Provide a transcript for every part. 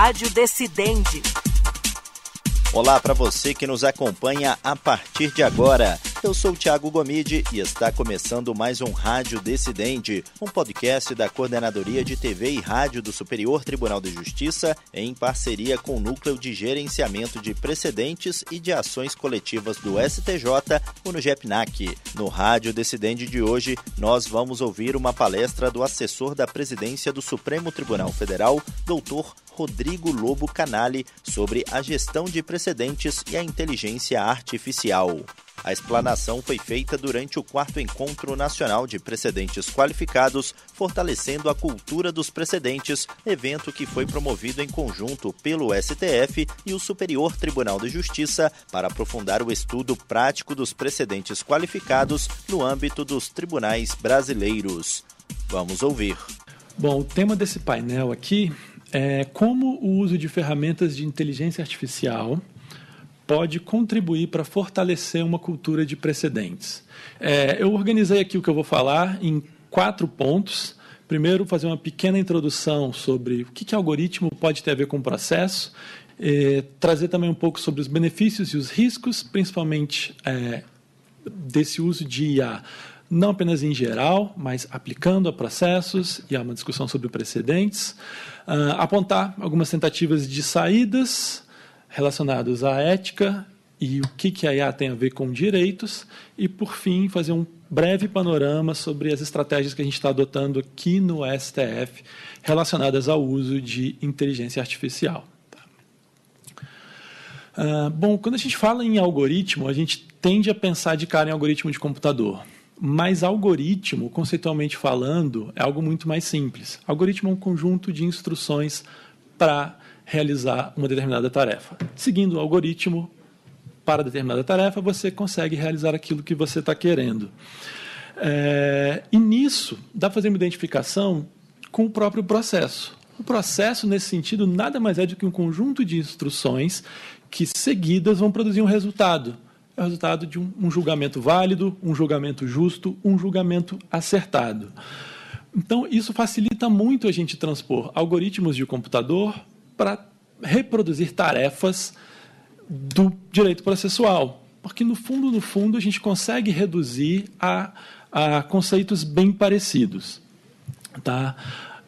Rádio Decidente. Olá para você que nos acompanha a partir de agora. Eu sou o Thiago Gomide e está começando mais um Rádio Decidente, um podcast da Coordenadoria de TV e Rádio do Superior Tribunal de Justiça, em parceria com o Núcleo de Gerenciamento de Precedentes e de Ações Coletivas do STJ, o NUGEPNAC. No Rádio Decidente de hoje, nós vamos ouvir uma palestra do assessor da presidência do Supremo Tribunal Federal, doutor Rodrigo Lobo Canali, sobre a gestão de precedentes e a inteligência artificial. A explanação foi feita durante o quarto Encontro Nacional de Precedentes Qualificados, fortalecendo a cultura dos precedentes, evento que foi promovido em conjunto pelo STF e o Superior Tribunal de Justiça para aprofundar o estudo prático dos precedentes qualificados no âmbito dos tribunais brasileiros. Vamos ouvir. Bom, o tema desse painel aqui é como o uso de ferramentas de inteligência artificial pode contribuir para fortalecer uma cultura de precedentes. É, eu organizei aqui o que eu vou falar em quatro pontos. Primeiro, fazer uma pequena introdução sobre o que, que algoritmo pode ter a ver com o processo, é, trazer também um pouco sobre os benefícios e os riscos, principalmente é, desse uso de IA, não apenas em geral, mas aplicando a processos, e há uma discussão sobre precedentes. Uh, apontar algumas tentativas de saídas relacionados à ética e o que, que a IA tem a ver com direitos, e, por fim, fazer um breve panorama sobre as estratégias que a gente está adotando aqui no STF relacionadas ao uso de inteligência artificial. Uh, bom, quando a gente fala em algoritmo, a gente tende a pensar de cara em algoritmo de computador. Mas algoritmo, conceitualmente falando, é algo muito mais simples. Algoritmo é um conjunto de instruções para realizar uma determinada tarefa. Seguindo o algoritmo para determinada tarefa, você consegue realizar aquilo que você está querendo. É, e nisso, dá para fazer uma identificação com o próprio processo. O processo, nesse sentido, nada mais é do que um conjunto de instruções que, seguidas, vão produzir um resultado. É o resultado de um, um julgamento válido, um julgamento justo, um julgamento acertado. Então, isso facilita muito a gente transpor algoritmos de computador para reproduzir tarefas do direito processual. Porque, no fundo, no fundo, a gente consegue reduzir a, a conceitos bem parecidos. Tá?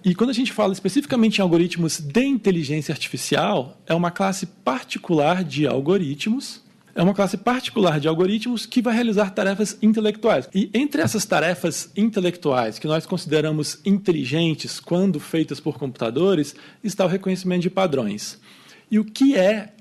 E quando a gente fala especificamente em algoritmos de inteligência artificial, é uma classe particular de algoritmos é uma classe particular de algoritmos que vai realizar tarefas intelectuais. E entre essas tarefas intelectuais que nós consideramos inteligentes quando feitas por computadores, está o reconhecimento de padrões. E o que é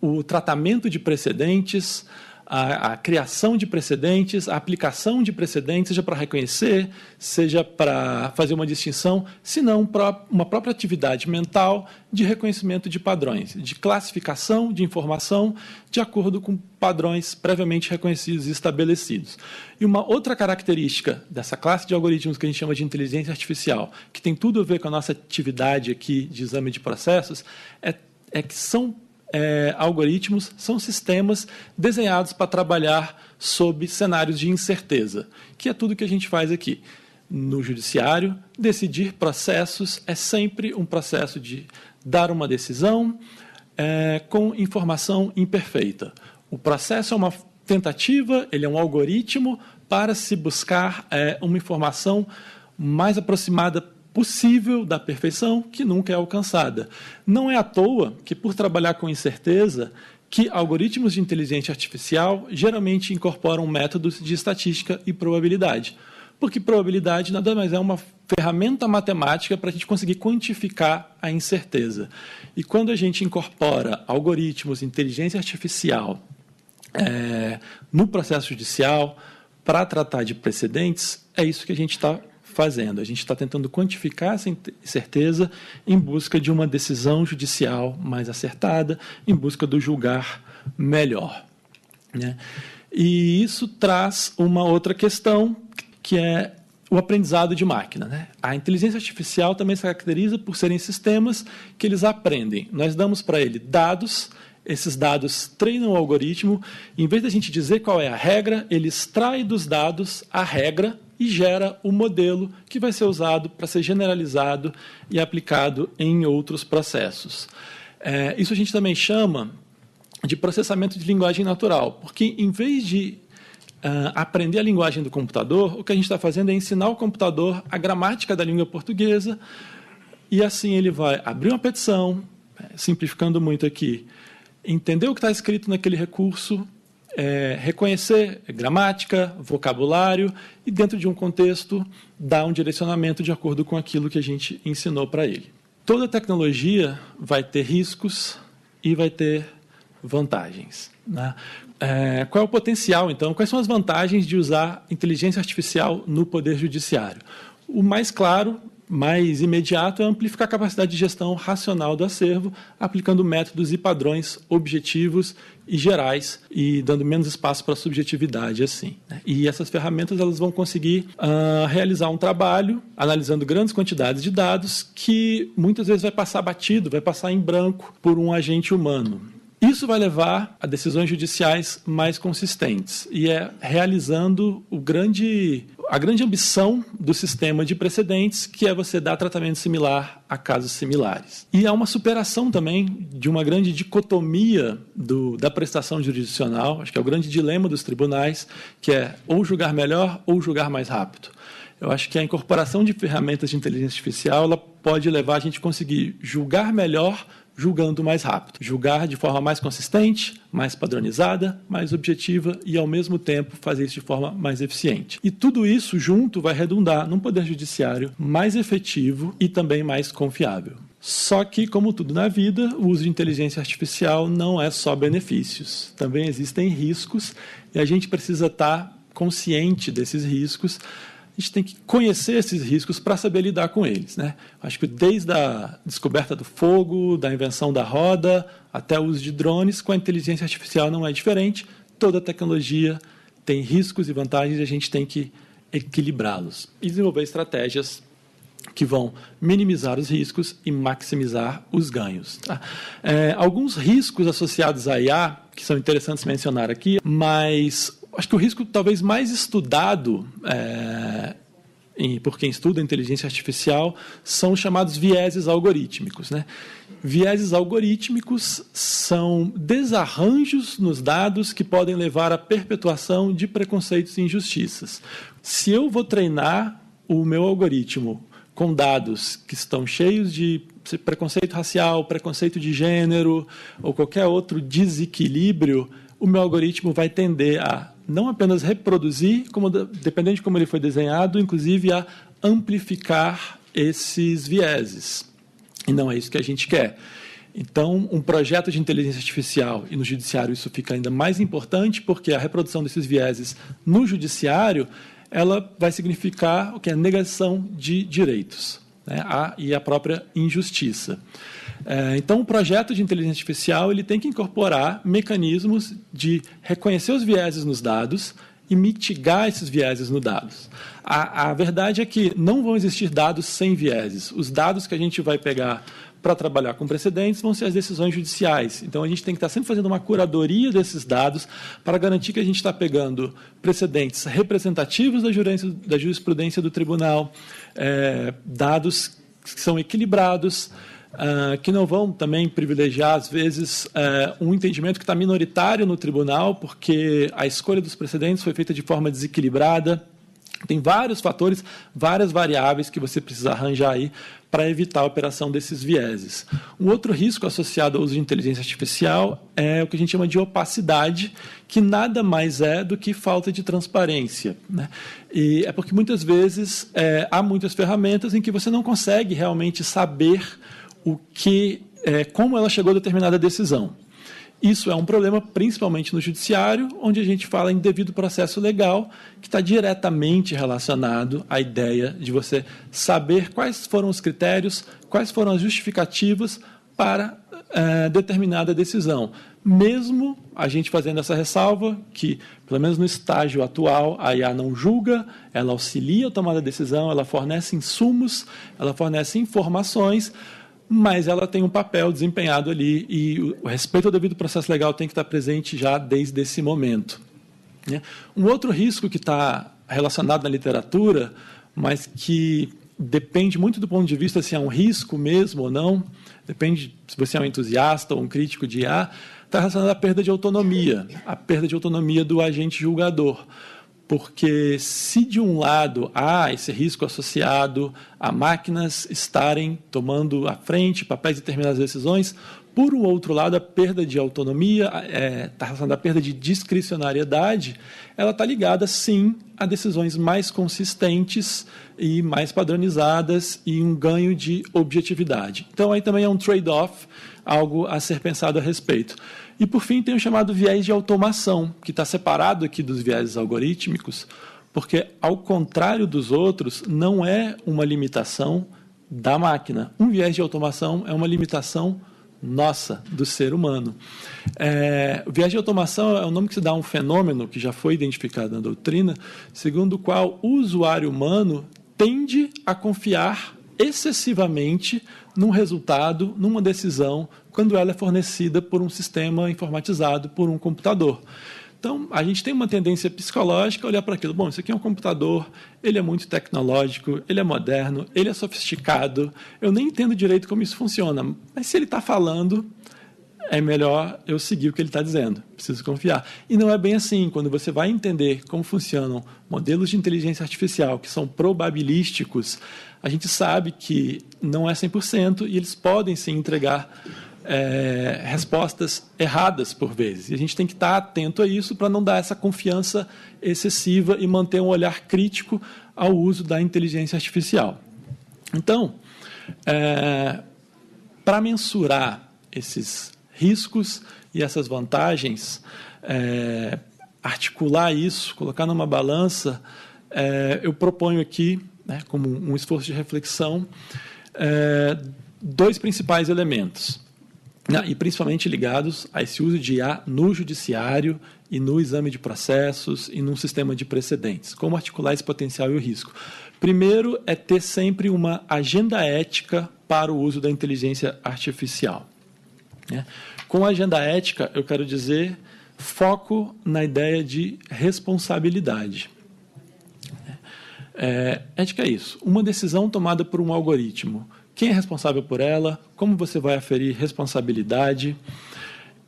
o tratamento de precedentes, a, a, criação de precedentes, a aplicação de precedentes, seja para reconhecer, seja para fazer uma distinção, se não uma própria atividade mental de reconhecimento de padrões, de classificação de informação de acordo com padrões previamente reconhecidos e estabelecidos. E uma outra característica dessa classe de algoritmos que a gente chama de inteligência artificial, que tem tudo a ver com a nossa atividade aqui de exame de processos, é, é que são é, algoritmos são sistemas desenhados para trabalhar sob cenários de incerteza, que é tudo que a gente faz aqui. No judiciário, decidir processos é sempre um processo de dar uma decisão é, com informação imperfeita. O processo é uma tentativa, ele é um algoritmo para se buscar é, uma informação mais aproximada possível da perfeição que nunca é alcançada. Não é à toa que, por trabalhar com incerteza, que algoritmos de inteligência artificial geralmente incorporam métodos de estatística e probabilidade. Porque probabilidade nada mais é uma ferramenta matemática para a gente conseguir quantificar a incerteza. E quando a gente incorpora algoritmos de inteligência artificial é, no processo judicial para tratar de precedentes, é isso que a gente está fazendo. A gente está tentando quantificar essa incerteza em busca de uma decisão judicial mais acertada, em busca do julgar melhor. Né? E isso traz uma outra questão, que é o aprendizado de máquina. Né? A inteligência artificial também se caracteriza por serem sistemas que eles aprendem. Nós damos para ele dados, esses dados treinam o algoritmo, em vez da gente dizer qual é a regra, ele extrai dos dados a regra e gera o modelo que vai ser usado para ser generalizado e aplicado em outros processos. É, isso a gente também chama de processamento de linguagem natural, porque em vez de uh, aprender a linguagem do computador, o que a gente está fazendo é ensinar o computador a gramática da língua portuguesa, e assim ele vai abrir uma petição, é, simplificando muito aqui, entender o que está escrito naquele recurso, é, reconhecer gramática, vocabulário e, dentro de um contexto, dar um direcionamento de acordo com aquilo que a gente ensinou para ele. Toda tecnologia vai ter riscos e vai ter vantagens. Né? É, qual é o potencial, então? Quais são as vantagens de usar inteligência artificial no Poder Judiciário? O mais claro mais imediato é amplificar a capacidade de gestão racional do acervo, aplicando métodos e padrões objetivos e gerais e dando menos espaço para subjetividade assim. Né? E essas ferramentas elas vão conseguir uh, realizar um trabalho analisando grandes quantidades de dados que muitas vezes vai passar batido, vai passar em branco por um agente humano. Isso vai levar a decisões judiciais mais consistentes e é realizando o grande, a grande ambição do sistema de precedentes, que é você dar tratamento similar a casos similares. E há uma superação também de uma grande dicotomia do, da prestação jurisdicional, acho que é o grande dilema dos tribunais, que é ou julgar melhor ou julgar mais rápido. Eu acho que a incorporação de ferramentas de inteligência artificial ela pode levar a gente a conseguir julgar melhor julgando mais rápido. Julgar de forma mais consistente, mais padronizada, mais objetiva e, ao mesmo tempo, fazer isso de forma mais eficiente. E tudo isso junto vai redundar num poder judiciário mais efetivo e também mais confiável. Só que, como tudo na vida, o uso de inteligência artificial não é só benefícios. Também existem riscos e a gente precisa estar consciente desses riscos gente tem que conhecer esses riscos para saber lidar com eles. Né? Acho que desde a descoberta do fogo, da invenção da roda, até o uso de drones, com a inteligência artificial não é diferente. Toda tecnologia tem riscos e vantagens e a gente tem que equilibrá-los e desenvolver estratégias que vão minimizar os riscos e maximizar os ganhos. Tá? É, alguns riscos associados à IA, que são interessantes mencionar aqui, mas acho que o risco talvez mais estudado é, em, por quem estuda inteligência artificial são os chamados vieses algorítmicos. Né? Vieses algorítmicos são desarranjos nos dados que podem levar à perpetuação de preconceitos e injustiças. Se eu vou treinar o meu algoritmo com dados que estão cheios de preconceito racial, preconceito de gênero ou qualquer outro desequilíbrio, o meu algoritmo vai tender a não apenas reproduzir, como dependendo de como ele foi desenhado, inclusive a amplificar esses vieses. E não é isso que a gente quer. Então, um projeto de inteligência artificial, e no judiciário isso fica ainda mais importante, porque a reprodução desses vieses no judiciário, ela vai significar o que é negação de direitos né, a, e a própria injustiça. É, então, o projeto de inteligência artificial ele tem que incorporar mecanismos de reconhecer os vieses nos dados e mitigar esses vieses nos dados. A, a verdade é que não vão existir dados sem vieses. Os dados que a gente vai pegar para trabalhar com precedentes vão ser as decisões judiciais. Então, a gente tem que estar sempre fazendo uma curadoria desses dados para garantir que a gente está pegando precedentes representativos da jurisprudência do tribunal, é, dados que são equilibrados, Uh, que não vão também privilegiar, às vezes, uh, um entendimento que está minoritário no tribunal, porque a escolha dos precedentes foi feita de forma desequilibrada. Tem vários fatores, várias variáveis que você precisa arranjar aí para evitar a operação desses vieses. Um outro risco associado ao uso de inteligência artificial é o que a gente chama de opacidade, que nada mais é do que falta de transparência. Né? E é porque muitas vezes é, há muitas ferramentas em que você não consegue realmente saber o que, é, como ela chegou a determinada decisão. Isso é um problema principalmente no judiciário, onde a gente fala em devido processo legal, que está diretamente relacionado à ideia de você saber quais foram os critérios, quais foram as justificativas para é, determinada decisão. Mesmo a gente fazendo essa ressalva, que, pelo menos no estágio atual, a IA não julga, ela auxilia a tomada de decisão, ela fornece insumos, ela fornece informações, mas ela tem um papel desempenhado ali e o respeito ao devido processo legal tem que estar presente já desde esse momento. Né? Um outro risco que está relacionado na literatura, mas que depende muito do ponto de vista se é um risco mesmo ou não, depende se você é um entusiasta ou um crítico de IA, está relacionado à perda de autonomia, a perda de autonomia do agente julgador. Porque se de um lado há esse risco associado a máquinas estarem tomando à frente papéis de determinadas decisões, por um outro lado, a perda de autonomia, está é, tá relacionada à perda de discricionariedade, ela está ligada, sim, a decisões mais consistentes e mais padronizadas e um ganho de objetividade. Então, aí também é um trade-off, algo a ser pensado a respeito. E, por fim, tem o chamado viés de automação, que está separado aqui dos viéses algorítmicos, porque, ao contrário dos outros, não é uma limitação da máquina. Um viés de automação é uma limitação nossa, do ser humano. É, o viés de automação é o nome que se dá a um fenômeno que já foi identificado na doutrina, segundo o qual o usuário humano tende a confiar excessivamente num resultado, numa decisão, quando ela é fornecida por um sistema informatizado, por um computador. Então, a gente tem uma tendência psicológica a olhar para aquilo. Bom, isso aqui é um computador, ele é muito tecnológico, ele é moderno, ele é sofisticado. Eu nem entendo direito como isso funciona, mas se ele está falando, é melhor eu seguir o que ele está dizendo. Preciso confiar. E não é bem assim. Quando você vai entender como funcionam modelos de inteligência artificial que são probabilísticos, a gente sabe que não é 100% e eles podem sim entregar é, respostas erradas por vezes. E a gente tem que estar atento a isso para não dar essa confiança excessiva e manter um olhar crítico ao uso da inteligência artificial. Então, é, para mensurar esses riscos e essas vantagens, é, articular isso, colocar numa balança, é, eu proponho aqui, né, como um esforço de reflexão, é, dois principais elementos e principalmente ligados a esse uso de IA no judiciário e no exame de processos e num sistema de precedentes. Como articular esse potencial e o risco? Primeiro é ter sempre uma agenda ética para o uso da inteligência artificial. Né? Com a agenda ética, eu quero dizer foco na ideia de responsabilidade. É, ética é isso. Uma decisão tomada por um algoritmo quem é responsável por ela, como você vai aferir responsabilidade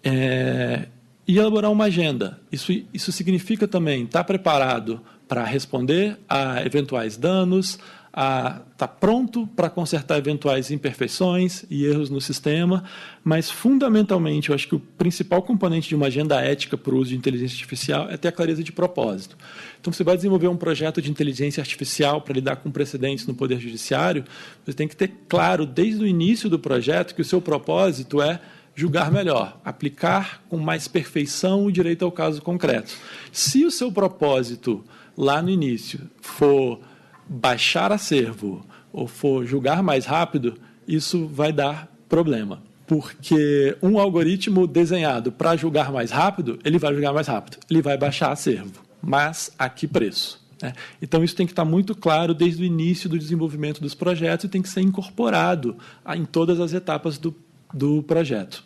é, e elaborar uma agenda. Isso, isso significa também estar preparado para responder a eventuais danos, a estar tá pronto para consertar eventuais imperfeições e erros no sistema, mas fundamentalmente eu acho que o principal componente de uma agenda ética para o uso de inteligência artificial é ter a clareza de propósito. Então, você vai desenvolver um projeto de inteligência artificial para lidar com precedentes no Poder Judiciário, você tem que ter claro desde o início do projeto que o seu propósito é julgar melhor, aplicar com mais perfeição o direito ao caso concreto. Se o seu propósito lá no início for baixar acervo ou for julgar mais rápido, isso vai dar problema. Porque um algoritmo desenhado para julgar mais rápido, ele vai julgar mais rápido, ele vai baixar acervo. Mas a que preço? Né? Então, isso tem que estar muito claro desde o início do desenvolvimento dos projetos e tem que ser incorporado em todas as etapas do, do projeto.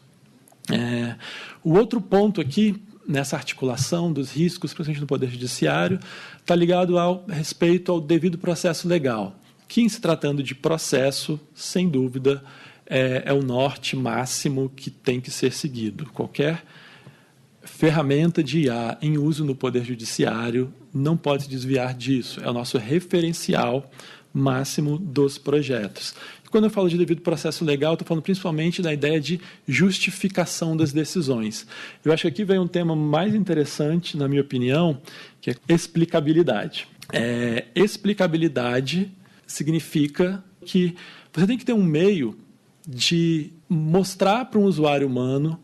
É, o outro ponto aqui nessa articulação dos riscos, principalmente no Poder Judiciário, está ligado ao respeito ao devido processo legal, que, em se tratando de processo, sem dúvida, é, é o norte máximo que tem que ser seguido. Qualquer ferramenta de IA em uso no Poder Judiciário não pode se desviar disso. É o nosso referencial máximo dos projetos. Quando eu falo de devido processo legal, estou falando principalmente da ideia de justificação das decisões. Eu acho que aqui vem um tema mais interessante, na minha opinião, que é explicabilidade. É, explicabilidade significa que você tem que ter um meio de mostrar para um usuário humano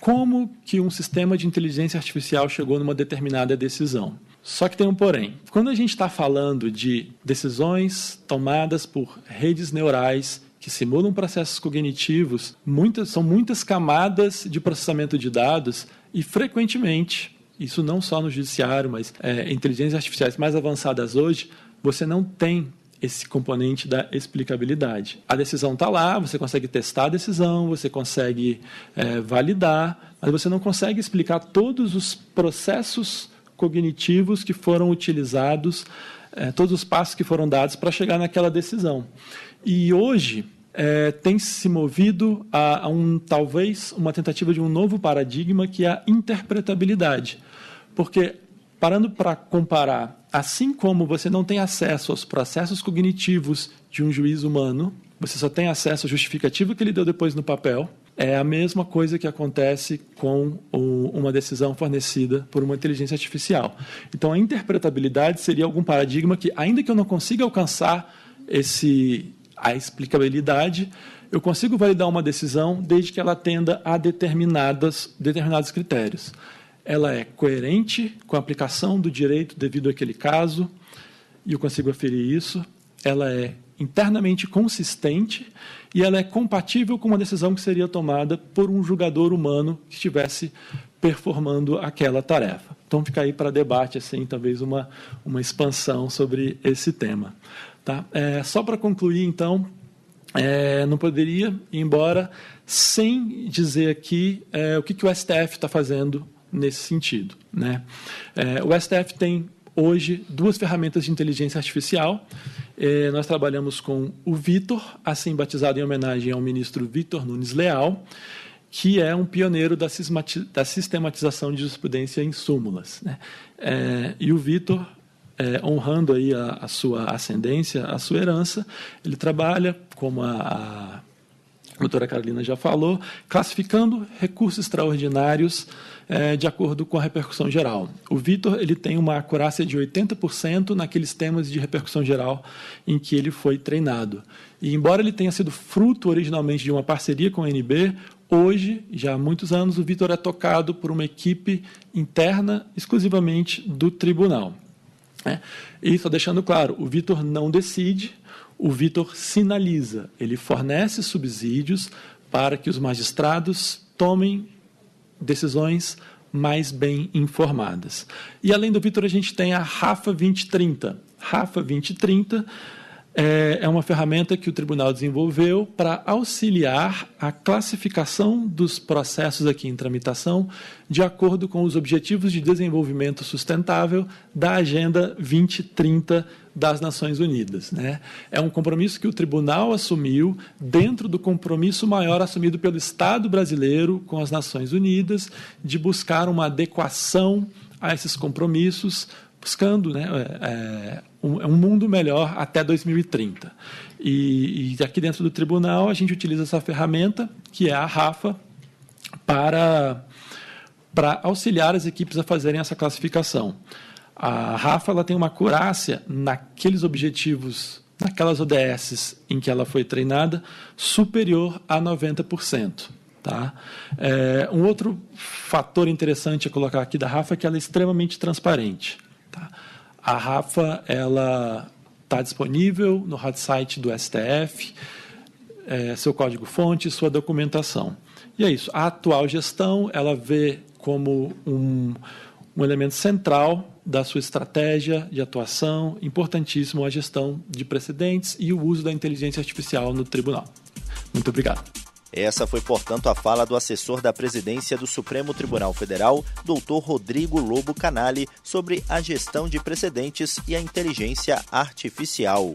como que um sistema de inteligência artificial chegou numa determinada decisão. Só que tem um porém. Quando a gente está falando de decisões tomadas por redes neurais que simulam processos cognitivos, muitas, são muitas camadas de processamento de dados e frequentemente, isso não só no judiciário, mas é, inteligências artificiais mais avançadas hoje, você não tem esse componente da explicabilidade. A decisão está lá, você consegue testar a decisão, você consegue é, validar, mas você não consegue explicar todos os processos cognitivos que foram utilizados, é, todos os passos que foram dados para chegar naquela decisão. E hoje é, tem se movido a, a, um talvez uma tentativa de um novo paradigma que é a interpretabilidade, porque parando para comparar, assim como você não tem acesso aos processos cognitivos de um juiz humano, você só tem acesso à justificativa que ele deu depois no papel. É a mesma coisa que acontece com o, uma decisão fornecida por uma inteligência artificial. Então, a interpretabilidade seria algum paradigma que, ainda que eu não consiga alcançar esse, a explicabilidade, eu consigo validar uma decisão desde que ela atenda a determinadas, determinados critérios. Ela é coerente com a aplicação do direito devido àquele caso, e eu consigo aferir isso. Ela é internamente consistente e ela é compatível com uma decisão que seria tomada por um julgador humano que estivesse performando aquela tarefa. Então fica aí para debate assim, talvez uma uma expansão sobre esse tema. Tá? É, só para concluir, então, é, não poderia ir embora sem dizer aqui é, o que, que o STF está fazendo nesse sentido. Né? É, o STF tem hoje duas ferramentas de inteligência artificial. É, nós trabalhamos com o Vitor, assim batizado em homenagem ao ministro Vitor Nunes Leal, que é um pioneiro da, sistematização de jurisprudência em súmulas. Né? É, e o Vitor é, honrando aí a, a, sua ascendência, a sua herança. Ele trabalha, como a, a doutora Carolina já falou, classificando recursos extraordinários é, de acordo com a repercussão geral. O Vitor ele tem uma acurácia de 80% naqueles temas de repercussão geral em que ele foi treinado. E embora ele tenha sido fruto originalmente de uma parceria com a NB, hoje, já há muitos anos, o Vitor é tocado por uma equipe interna exclusivamente do tribunal. Né? E só deixando claro, o Vitor não decide, o Vitor sinaliza, ele fornece subsídios para que os magistrados tomem decisões mais bem informadas. E além do Vitor, a gente tem a Rafa 2030. Rafa 2030 é, é uma ferramenta que o tribunal desenvolveu para auxiliar a classificação dos processos aqui em tramitação de acordo com os Objetivos de Desenvolvimento Sustentável da Agenda 2030 das Nações Unidas. Né? É um compromisso que o tribunal assumiu dentro do compromisso maior assumido pelo Estado brasileiro com as Nações Unidas de buscar uma adequação a esses compromissos buscando né, é, é um, um, mundo melhor até 2030. E, e, aqui dentro do tribunal a gente utiliza essa ferramenta, que é a RAFA, para, para auxiliar as equipes a fazerem essa classificação. A RAFA ela tem uma acurácia naqueles objetivos, naquelas ODSs em que ela foi treinada, superior a 90%. Tá? É, um outro fator interessante a colocar aqui da RAFA é que ela é extremamente transparente. Tá? A Rafa ela está disponível no site do STF, é, seu código-fonte, sua documentação. E é isso. A atual gestão ela vê como um, um elemento central da sua estratégia de atuação, importantíssimo a gestão de precedentes e o uso da inteligência artificial no tribunal. Muito obrigado. Essa foi, portanto, a fala do assessor da presidência do Supremo Tribunal Federal, doutor Rodrigo Lobo Canali, sobre a gestão de precedentes e a inteligência artificial.